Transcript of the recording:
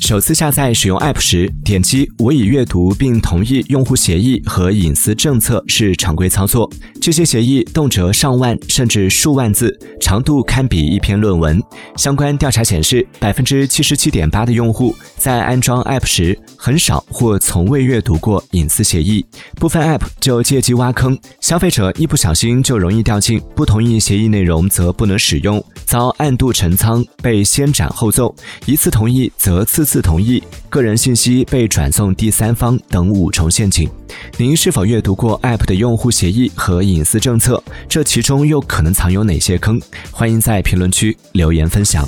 首次下载使用 App 时，点击“我已阅读并同意用户协议和隐私政策”是常规操作。这些协议动辄上万甚至数万字，长度堪比一篇论文。相关调查显示，百分之七十七点八的用户在安装 App 时很少或从未阅读过隐私协议。部分 App 就借机挖坑，消费者一不小心就容易掉进不同意协议内容则不能使用，遭暗度陈仓，被先斩后奏，一次同意则次次。同意个人信息被转送第三方等五重陷阱。您是否阅读过 App 的用户协议和隐私政策？这其中又可能藏有哪些坑？欢迎在评论区留言分享。